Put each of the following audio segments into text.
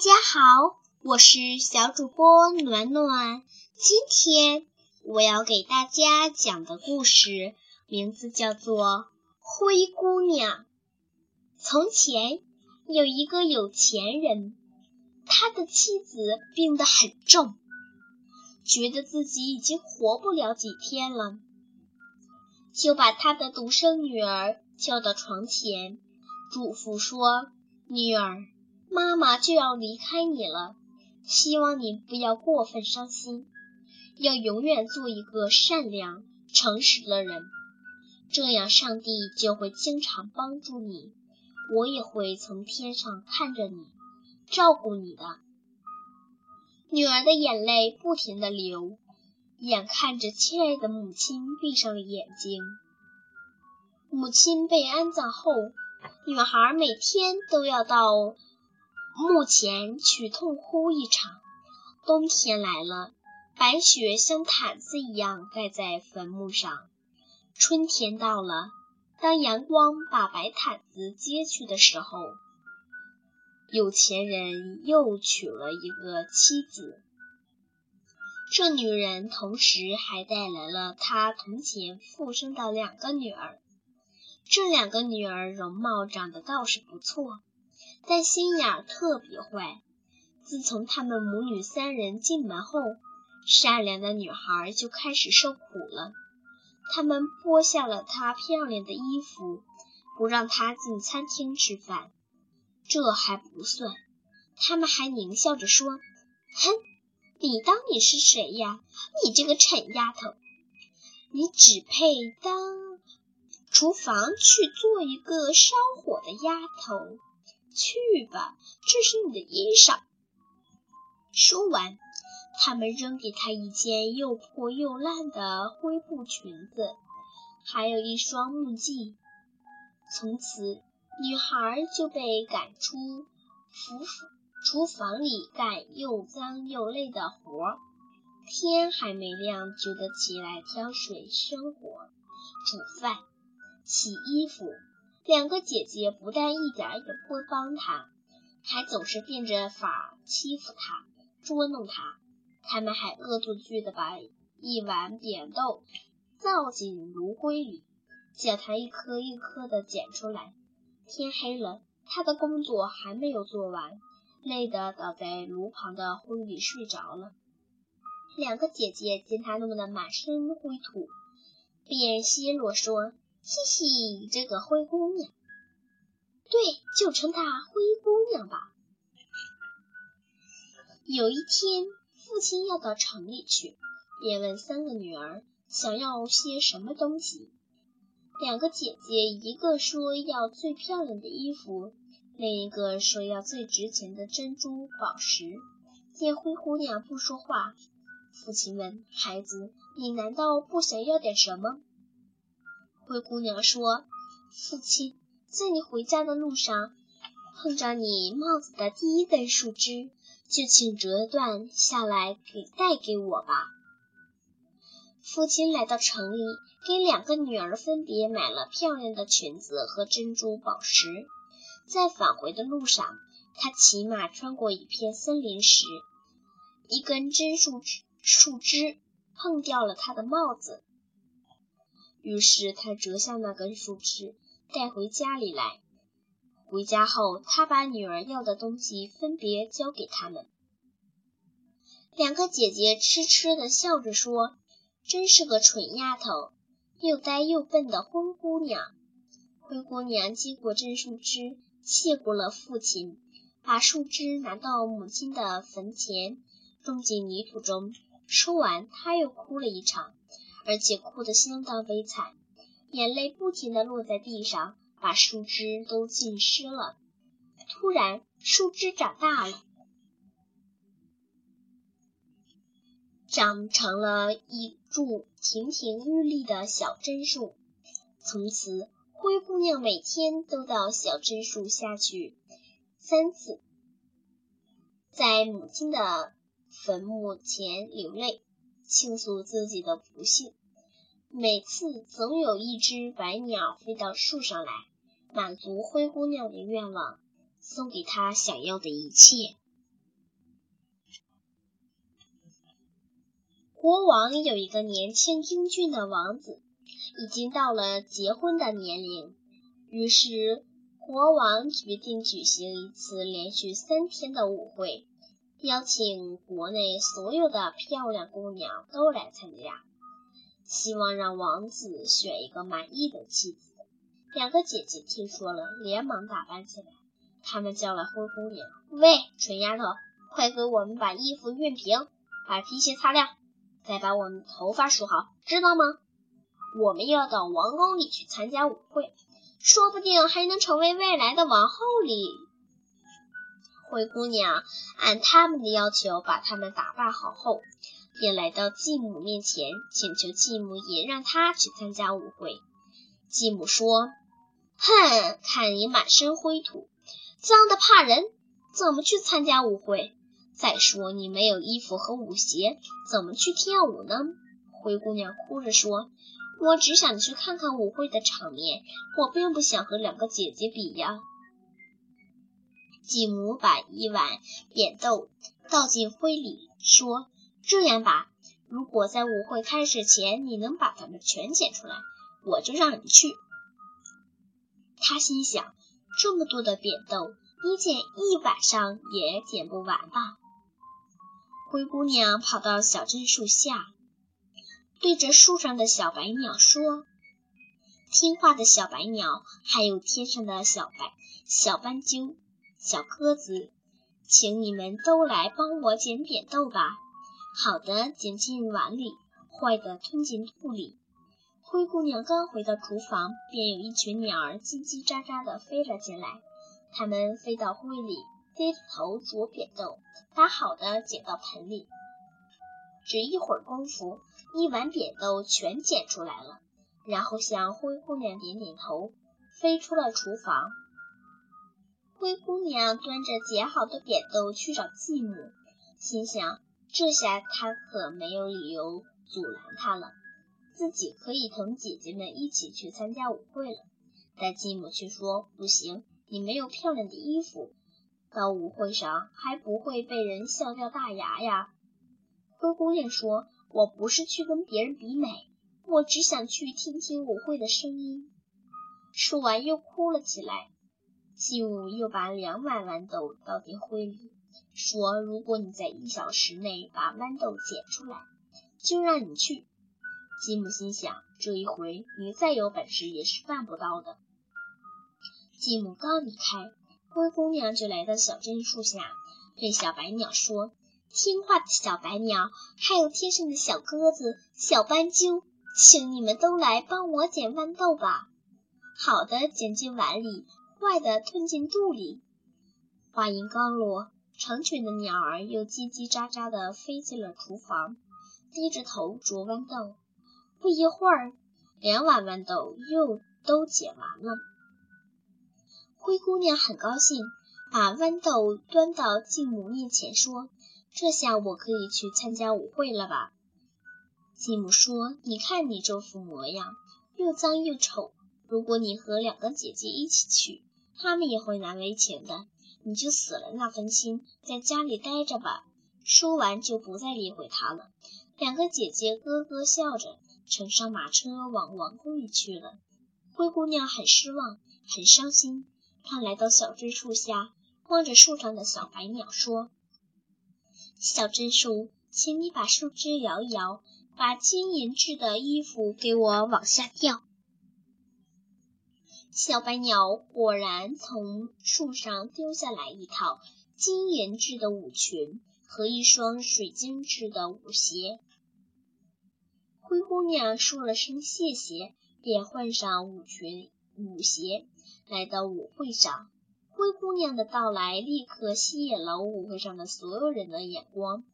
大家好，我是小主播暖暖。今天我要给大家讲的故事名字叫做《灰姑娘》。从前有一个有钱人，他的妻子病得很重，觉得自己已经活不了几天了，就把他的独生女儿叫到床前，嘱咐说：“女儿。”妈妈就要离开你了，希望你不要过分伤心，要永远做一个善良、诚实的人，这样上帝就会经常帮助你，我也会从天上看着你，照顾你的。女儿的眼泪不停地流，眼看着亲爱的母亲闭上了眼睛。母亲被安葬后，女孩每天都要到。墓前去痛哭一场。冬天来了，白雪像毯子一样盖在坟墓上。春天到了，当阳光把白毯子揭去的时候，有钱人又娶了一个妻子。这女人同时还带来了他从前附生的两个女儿。这两个女儿容貌长得倒是不错。但心眼特别坏。自从他们母女三人进门后，善良的女孩就开始受苦了。他们剥下了她漂亮的衣服，不让她进餐厅吃饭。这还不算，他们还狞笑着说：“哼，你当你是谁呀？你这个蠢丫头，你只配当厨房去做一个烧火的丫头。”去吧，这是你的衣裳。说完，他们扔给她一件又破又烂的灰布裙子，还有一双木屐。从此，女孩就被赶出厨厨房里干又脏又累的活。天还没亮，就得起来挑水、生火、煮饭、洗衣服。两个姐姐不但一点也不帮他，还总是变着法欺负他、捉弄他。他们还恶作剧地把一碗扁豆倒进炉灰里，叫她一颗一颗地捡出来。天黑了，他的工作还没有做完，累得倒在炉旁的灰里睡着了。两个姐姐见她弄得满身灰土，便奚落说。嘻嘻，这个灰姑娘，对，就称她灰姑娘吧。有一天，父亲要到城里去，便问三个女儿想要些什么东西。两个姐姐，一个说要最漂亮的衣服，另一个说要最值钱的珍珠宝石。见灰姑娘不说话，父亲问孩子：“你难道不想要点什么？”灰姑娘说：“父亲，在你回家的路上，碰着你帽子的第一根树枝，就请折断下来给带给我吧。”父亲来到城里，给两个女儿分别买了漂亮的裙子和珍珠宝石。在返回的路上，他骑马穿过一片森林时，一根针树枝树枝碰掉了他的帽子。于是他折下那根树枝，带回家里来。回家后，他把女儿要的东西分别交给他们。两个姐姐痴痴地笑着说：“真是个蠢丫头，又呆又笨的灰姑娘。”灰姑娘接过针树枝，谢过了父亲，把树枝拿到母亲的坟前，种进泥土中。说完，她又哭了一场。而且哭得相当悲惨，眼泪不停地落在地上，把树枝都浸湿了。突然，树枝长大了，长成了一株亭亭玉立的小榛树。从此，灰姑娘每天都到小榛树下去三次，在母亲的坟墓前流泪。倾诉自己的不幸，每次总有一只白鸟飞到树上来满足灰姑娘的愿望送给她想要的一切。国王有一个年轻英俊的王子已经到了结婚的年龄。于是国王决定举行一次连续三天的舞会邀请国内所有的漂亮姑娘都来参加。希望让王子选一个满意的妻子。两个姐姐听说了，连忙打扮起来。他们叫来灰姑娘：“喂，蠢丫头，快给我们把衣服熨平，把皮鞋擦亮。”再把我们头发梳好，知道吗？我们要到王宫里去参加舞会，说不定还能成为未来的王后哩。灰姑娘按他们的要求把他们打扮好后，便来到继母面前，请求继母也让她去参加舞会。继母说：“哼，看你满身灰土，脏得怕人，怎么去参加舞会？”再说你没有衣服和舞鞋，怎么去跳舞呢？灰姑娘哭着说：“我只想去看看舞会的场面，我并不想和两个姐姐比呀。”继母把一碗扁豆倒进灰里，说：“这样吧，如果在舞会开始前你能把它们全捡出来，我就让你去。”他心想：这么多的扁豆，你捡一晚上也捡不完吧？灰姑娘跑到小榛树下，对着树上的小白鸟说：“听话的小白鸟，还有天上的小白、小斑鸠、小鸽子，请你们都来帮我捡扁豆吧。好的，捡进碗里；坏的，吞进肚里。”灰姑娘刚回到厨房，便有一群鸟儿叽叽喳喳地飞了进来，它们飞到灰里。低着头啄扁豆，把好的捡到盆里。只一会儿功夫，一碗扁豆全捡出来了，然后向灰姑娘点点头，飞出了厨房。灰姑娘端着捡好的扁豆去找继母，心想：这下她可没有理由阻拦她了，自己可以同姐姐们一起去参加舞会了。但继母却说：“不行，你没有漂亮的衣服。”到舞会上还不会被人笑掉大牙呀！灰姑娘说：“我不是去跟别人比美，我只想去听听舞会的声音。”说完又哭了起来。继母又把两碗豌豆倒进灰里，说：“如果你在一小时内把豌豆捡出来，就让你去。”继母心想：这一回你再有本事也是办不到的。继母刚离开。灰姑娘就来到小榛树下，对小白鸟说：“听话的小白鸟，还有天上的小鸽子、小斑鸠，请你们都来帮我捡豌豆吧。好的，捡进碗里；坏的，吞进肚里。”话音刚落，成群的鸟儿又叽叽喳喳地飞进了厨房，低着头啄豌豆。不一会儿，两碗豌豆又都捡完了。灰姑娘很高兴，把豌豆端到继母面前，说：“这下我可以去参加舞会了吧？”继母说：“你看你这副模样，又脏又丑。如果你和两个姐姐一起去，她们也会难为情的。你就死了那份心，在家里待着吧。”说完就不再理会她了。两个姐姐咯咯笑着，乘上马车往王宫里去了。灰姑娘很失望，很伤心。她来到小榛树下，望着树上的小白鸟说：“小榛树，请你把树枝摇一摇，把金银制的衣服给我往下掉。”小白鸟果然从树上丢下来一套金银制的舞裙和一双水晶制的舞鞋。灰姑娘说了声谢谢，便换上舞裙、舞鞋。来到舞会上，灰姑娘的到来立刻吸引了舞会上的所有人的眼光。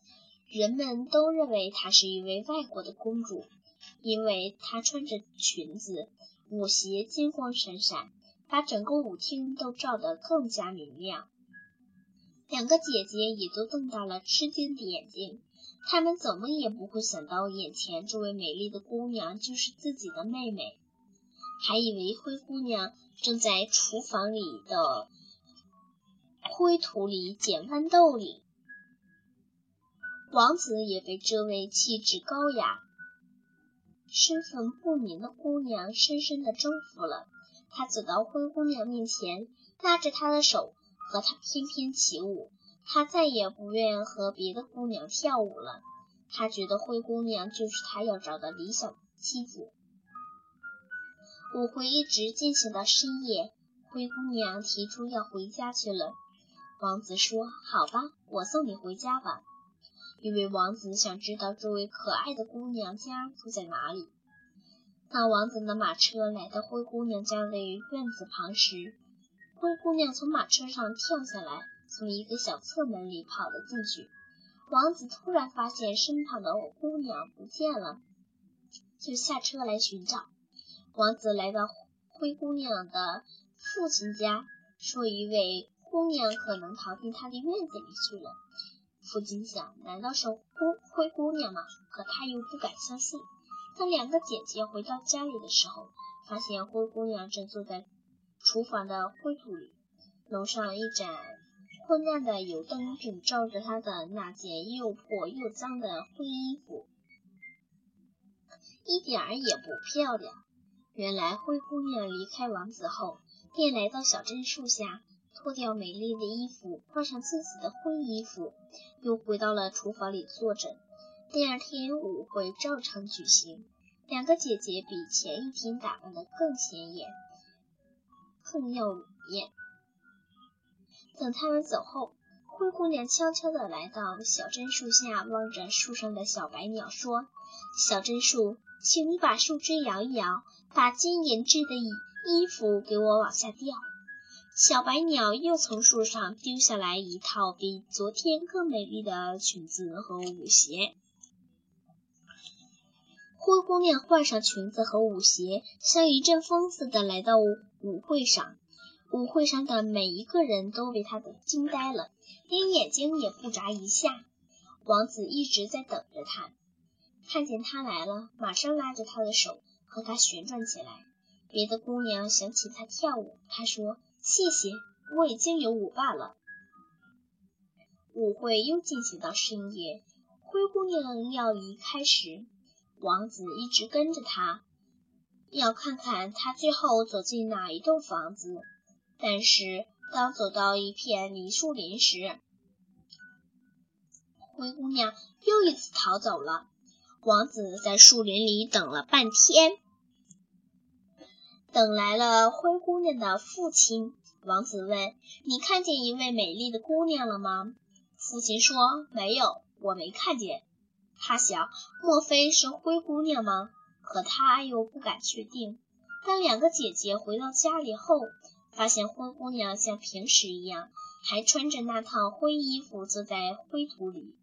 人们都认为她是一位外国的公主，因为她穿着裙子，舞鞋金光闪闪，把整个舞厅都照得更加明亮。两个姐姐也都瞪大了吃惊的眼睛，她们怎么也不会想到，眼前这位美丽的姑娘就是自己的妹妹。还以为灰姑娘正在厨房里的灰土里捡豌豆里。王子也被这位气质高雅、身份不明的姑娘深深的征服了。他走到灰姑娘面前，拉着她的手，和她翩翩起舞。他再也不愿和别的姑娘跳舞了。他觉得灰姑娘就是他要找的理想妻子。舞会一直进行到深夜，灰姑娘提出要回家去了。王子说：“好吧，我送你回家吧。”因为王子想知道这位可爱的姑娘家住在哪里。当王子的马车来到灰姑娘家的院子旁时，灰姑娘从马车上跳下来，从一个小侧门里跑了进去。王子突然发现身旁的姑娘不见了，就下车来寻找。王子来到灰姑娘的父亲家，说一位姑娘可能逃进他的院子里去了。父亲想，难道是灰灰姑娘吗？可他又不敢相信。当两个姐姐回到家里的时候，发现灰姑娘正坐在厨房的灰土里，楼上一盏昏暗的油灯正照着她的那件又破又脏的灰衣服，一点儿也不漂亮。原来灰姑娘离开王子后，便来到小镇树下，脱掉美丽的衣服，换上自己的灰衣服，又回到了厨房里坐着。第二天舞会照常举行，两个姐姐比前一天打扮的更显眼、更耀眼。等他们走后，灰姑娘悄悄地来到小榛树下，望着树上的小白鸟说：“小榛树，请你把树枝摇一摇。”把金银制的衣衣服给我往下掉。小白鸟又从树上丢下来一套比昨天更美丽的裙子和舞鞋。灰姑娘换上裙子和舞鞋，像一阵风似的来到舞会上。舞会上的每一个人都被她惊呆了，连眼睛也不眨一下。王子一直在等着她，看见她来了，马上拉着她的手。和她旋转起来，别的姑娘想请她跳舞，他说：“谢谢，我已经有舞伴了。”舞会又进行到深夜，灰姑娘要离开时，王子一直跟着她，要看看她最后走进哪一栋房子。但是当走到一片梨树林时，灰姑娘又一次逃走了。王子在树林里等了半天。等来了灰姑娘的父亲，王子问：“你看见一位美丽的姑娘了吗？”父亲说：“没有，我没看见。”他想，莫非是灰姑娘吗？可他又不敢确定。当两个姐姐回到家里后，发现灰姑娘像平时一样，还穿着那套灰衣服，坐在灰土里。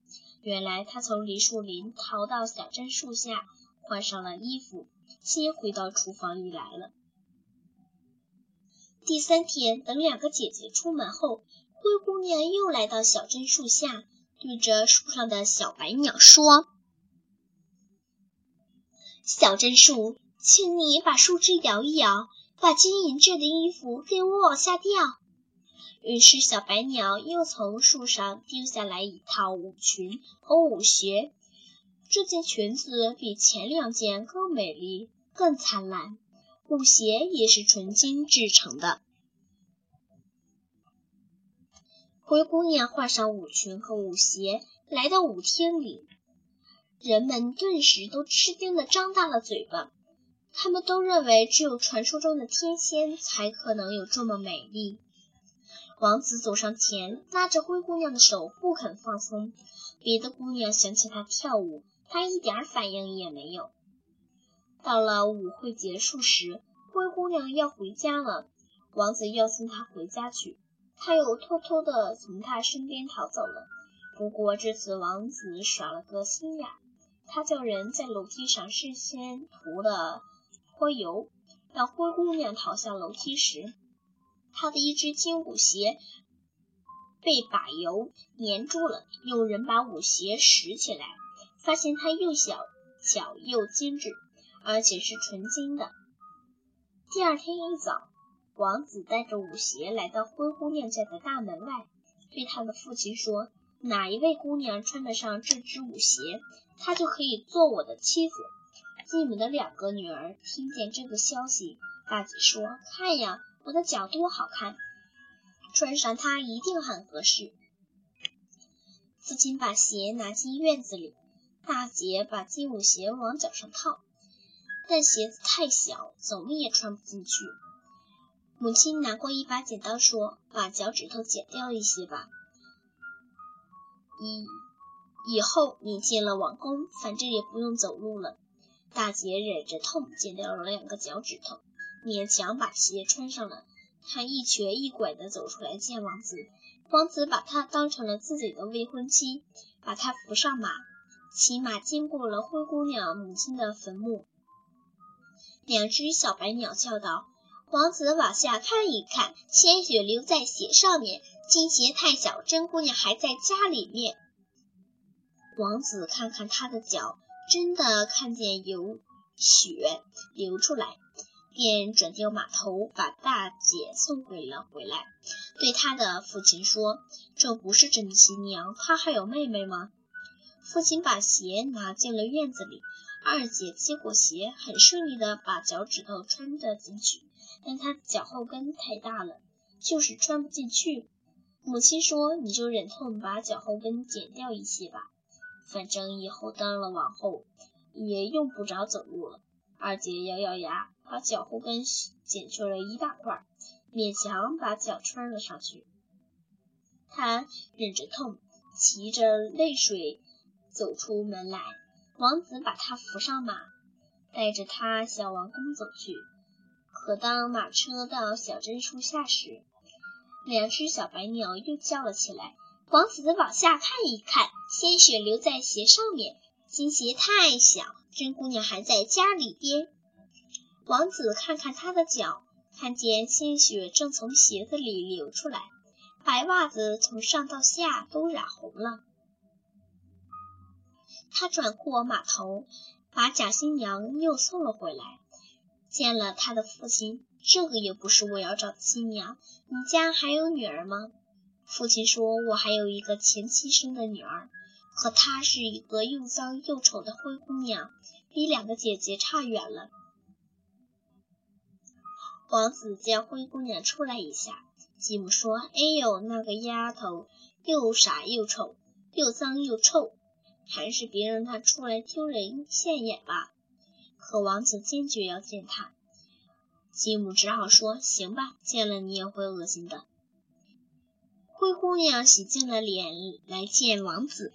原来她从梨树林逃到小镇树下，换上了衣服，先回到厨房里来了。第三天，等两个姐姐出门后，灰姑娘又来到小榛树下，对着树上的小白鸟说：“小榛树，请你把树枝摇一摇，把金银制的衣服给我往下掉。”于是，小白鸟又从树上丢下来一套舞裙和舞鞋。这件裙子比前两件更美丽、更灿烂。舞鞋也是纯金制成的。灰姑娘换上舞裙和舞鞋，来到舞厅里，人们顿时都吃惊的张大了嘴巴。他们都认为只有传说中的天仙才可能有这么美丽。王子走上前，拉着灰姑娘的手，不肯放松。别的姑娘想请他跳舞，他一点反应也没有。到了舞会结束时，灰姑娘要回家了。王子要送她回家去，她又偷偷地从他身边逃走了。不过这次王子耍了个心眼，他叫人在楼梯上事先涂了泼油。当灰姑娘逃下楼梯时，她的一只金舞鞋被把油粘住了。有人把舞鞋拾起来，发现它又小巧又精致。而且是纯金的。第二天一早，王子带着舞鞋来到灰姑娘家的大门外，对他的父亲说：“哪一位姑娘穿得上这只舞鞋，她就可以做我的妻子。继母的两个女儿听见这个消息，大姐说：“看呀，我的脚多好看，穿上它一定很合适。”父亲把鞋拿进院子里，大姐把金舞鞋往脚上套，但鞋子太小，怎么也穿不进去。母亲拿过一把剪刀，说：“把脚趾头剪掉一些吧。”以以后你进了王宫，反正也不用走路了。大姐忍着痛，剪掉了两个脚趾头，勉强把鞋穿上了。她一瘸一拐地走出来见王子，王子把她当成了自己的未婚妻，把她扶上马，骑马经过了灰姑娘母亲的坟墓。两只小白鸟叫道：“王子往下看一看，鲜血流在鞋上面。”金鞋太小，真姑娘还在家里面。王子看看她的脚，真的看见有血流出来，便转掉马头，把大姐送回了回来，对他的父亲说：“这不是真新娘，她还有妹妹吗？”父亲把鞋拿进了院子里，二姐接过鞋，很顺利地把脚趾头穿了进去，但她脚后跟太大了，就是穿不进去。母亲说：“你就忍痛把脚后跟剪掉一些吧，反正以后当了王后也用不着走路了。”二姐咬咬牙，把脚后跟剪去了一大块，勉强把脚穿了上去。她忍着痛，骑着泪水走出门来。王子把她扶上马，带着她向王宫走去。可当马车到小榛树下时，两只小白鸟又叫了起来。王子往下看一看，鲜血流在鞋上面。新鞋太小，真姑娘还在家里边。王子看看她的脚，看见鲜血正从鞋子里流出来，白袜子从上到下都染红了。他转过马头，把假新娘又送了回来，见了他的父亲。这个也不是我要找的新娘。你家还有女儿吗？父亲说：“我还有一个前妻生的女儿，可她是一个又脏又丑的灰姑娘，比两个姐姐差远了。”王子见灰姑娘出来一下，继母说：“哎呦，那个丫头又傻又丑，又脏又臭，还是别让他出来丢人现眼吧。”可王子坚决要见她。继母只好说：“行吧，见了你也会恶心的。”灰姑娘洗净了脸来见王子，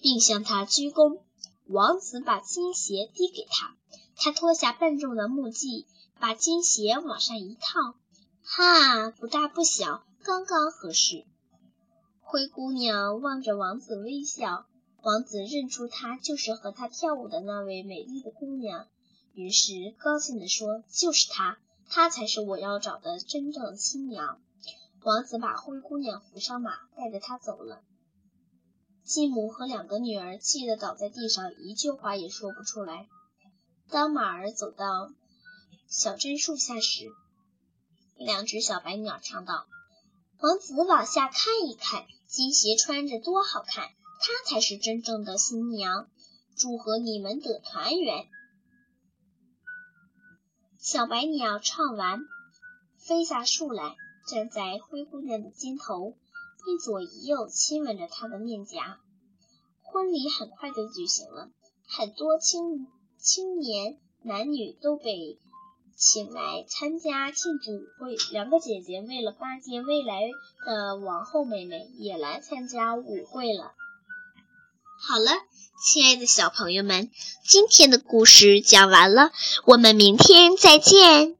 并向他鞠躬。王子把金鞋递给他，他脱下笨重的木屐，把金鞋往上一套，哈，不大不小，刚刚合适。灰姑娘望着王子微笑。王子认出她就是和他跳舞的那位美丽的姑娘，于是高兴地说：“就是她，她才是我要找的真正的新娘。”王子把灰姑娘扶上马，带着她走了。继母和两个女儿气得倒在地上，一句话也说不出来。当马儿走到小榛树下时，两只小白鸟唱道：“王子往下看一看，金鞋穿着多好看。”她才是真正的新娘，祝贺你们的团圆。小白鸟唱完，飞下树来，站在灰姑娘的肩头，一左一右亲吻着她的面颊。婚礼很快就举行了，很多青青年男女都被请来参加庆祝舞会。两个姐姐为了巴结未来的王后妹妹，也来参加舞会了。好了，亲爱的小朋友们，今天的故事讲完了，我们明天再见。